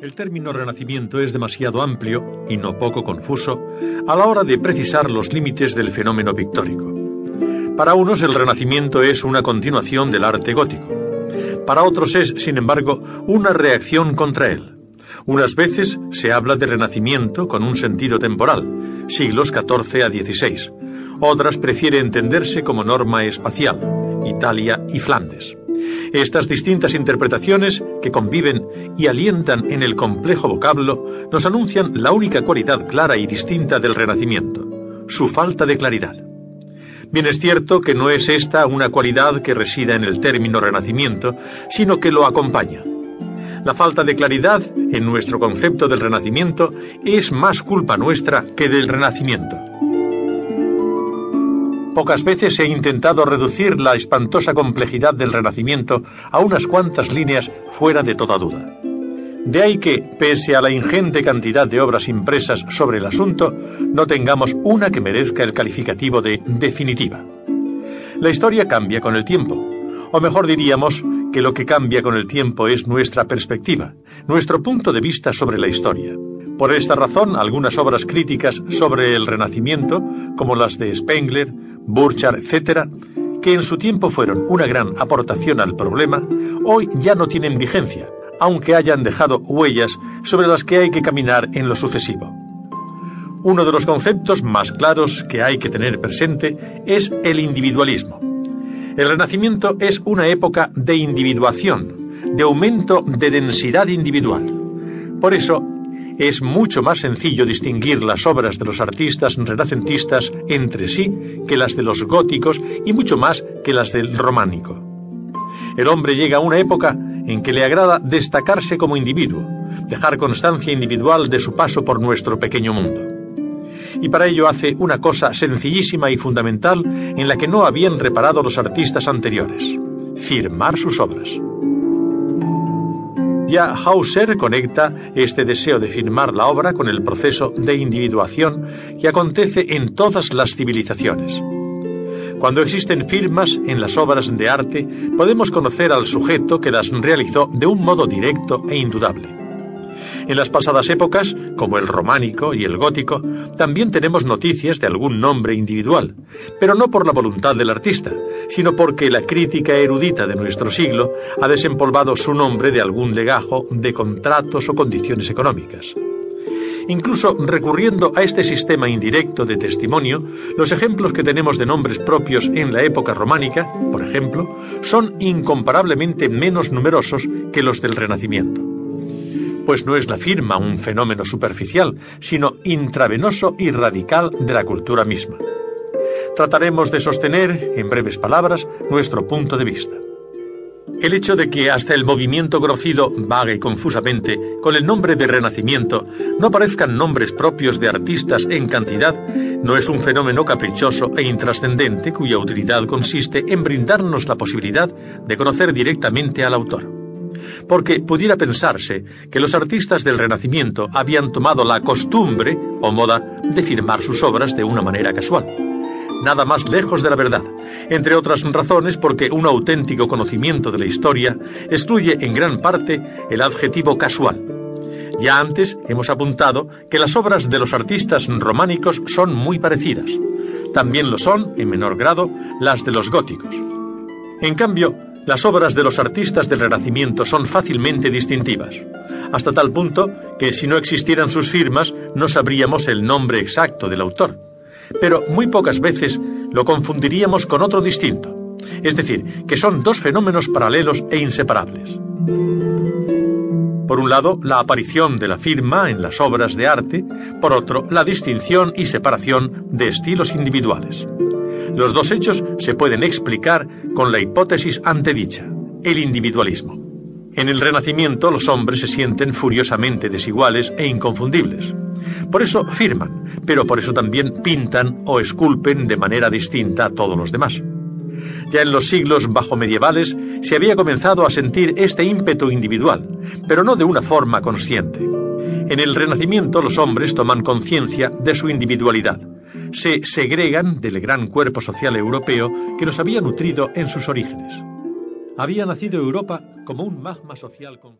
El término renacimiento es demasiado amplio y no poco confuso a la hora de precisar los límites del fenómeno pictórico. Para unos el renacimiento es una continuación del arte gótico. Para otros es, sin embargo, una reacción contra él. Unas veces se habla de renacimiento con un sentido temporal, siglos XIV a XVI. Otras prefiere entenderse como norma espacial, Italia y Flandes. Estas distintas interpretaciones que conviven y alientan en el complejo vocablo nos anuncian la única cualidad clara y distinta del Renacimiento, su falta de claridad. Bien es cierto que no es esta una cualidad que resida en el término Renacimiento, sino que lo acompaña. La falta de claridad en nuestro concepto del Renacimiento es más culpa nuestra que del Renacimiento. Pocas veces he intentado reducir la espantosa complejidad del Renacimiento a unas cuantas líneas fuera de toda duda. De ahí que, pese a la ingente cantidad de obras impresas sobre el asunto, no tengamos una que merezca el calificativo de definitiva. La historia cambia con el tiempo, o mejor diríamos que lo que cambia con el tiempo es nuestra perspectiva, nuestro punto de vista sobre la historia. Por esta razón, algunas obras críticas sobre el Renacimiento, como las de Spengler, Burchard, etc., que en su tiempo fueron una gran aportación al problema, hoy ya no tienen vigencia, aunque hayan dejado huellas sobre las que hay que caminar en lo sucesivo. Uno de los conceptos más claros que hay que tener presente es el individualismo. El Renacimiento es una época de individuación, de aumento de densidad individual. Por eso, es mucho más sencillo distinguir las obras de los artistas renacentistas entre sí que las de los góticos y mucho más que las del románico. El hombre llega a una época en que le agrada destacarse como individuo, dejar constancia individual de su paso por nuestro pequeño mundo. Y para ello hace una cosa sencillísima y fundamental en la que no habían reparado los artistas anteriores, firmar sus obras. Ya Hauser conecta este deseo de firmar la obra con el proceso de individuación que acontece en todas las civilizaciones. Cuando existen firmas en las obras de arte, podemos conocer al sujeto que las realizó de un modo directo e indudable. En las pasadas épocas, como el románico y el gótico, también tenemos noticias de algún nombre individual, pero no por la voluntad del artista, sino porque la crítica erudita de nuestro siglo ha desempolvado su nombre de algún legajo de contratos o condiciones económicas. Incluso recurriendo a este sistema indirecto de testimonio, los ejemplos que tenemos de nombres propios en la época románica, por ejemplo, son incomparablemente menos numerosos que los del Renacimiento pues no es la firma un fenómeno superficial, sino intravenoso y radical de la cultura misma. Trataremos de sostener, en breves palabras, nuestro punto de vista. El hecho de que hasta el movimiento grocido, vaga y confusamente, con el nombre de Renacimiento, no parezcan nombres propios de artistas en cantidad, no es un fenómeno caprichoso e intrascendente cuya utilidad consiste en brindarnos la posibilidad de conocer directamente al autor porque pudiera pensarse que los artistas del Renacimiento habían tomado la costumbre o moda de firmar sus obras de una manera casual. Nada más lejos de la verdad, entre otras razones porque un auténtico conocimiento de la historia excluye en gran parte el adjetivo casual. Ya antes hemos apuntado que las obras de los artistas románicos son muy parecidas. También lo son, en menor grado, las de los góticos. En cambio, las obras de los artistas del Renacimiento son fácilmente distintivas, hasta tal punto que si no existieran sus firmas no sabríamos el nombre exacto del autor. Pero muy pocas veces lo confundiríamos con otro distinto, es decir, que son dos fenómenos paralelos e inseparables. Por un lado, la aparición de la firma en las obras de arte, por otro, la distinción y separación de estilos individuales. Los dos hechos se pueden explicar con la hipótesis antedicha, el individualismo. En el Renacimiento los hombres se sienten furiosamente desiguales e inconfundibles. Por eso firman, pero por eso también pintan o esculpen de manera distinta a todos los demás. Ya en los siglos bajo medievales se había comenzado a sentir este ímpetu individual, pero no de una forma consciente. En el Renacimiento los hombres toman conciencia de su individualidad, se segregan del gran cuerpo social europeo que los había nutrido en sus orígenes. Había nacido Europa como un magma social con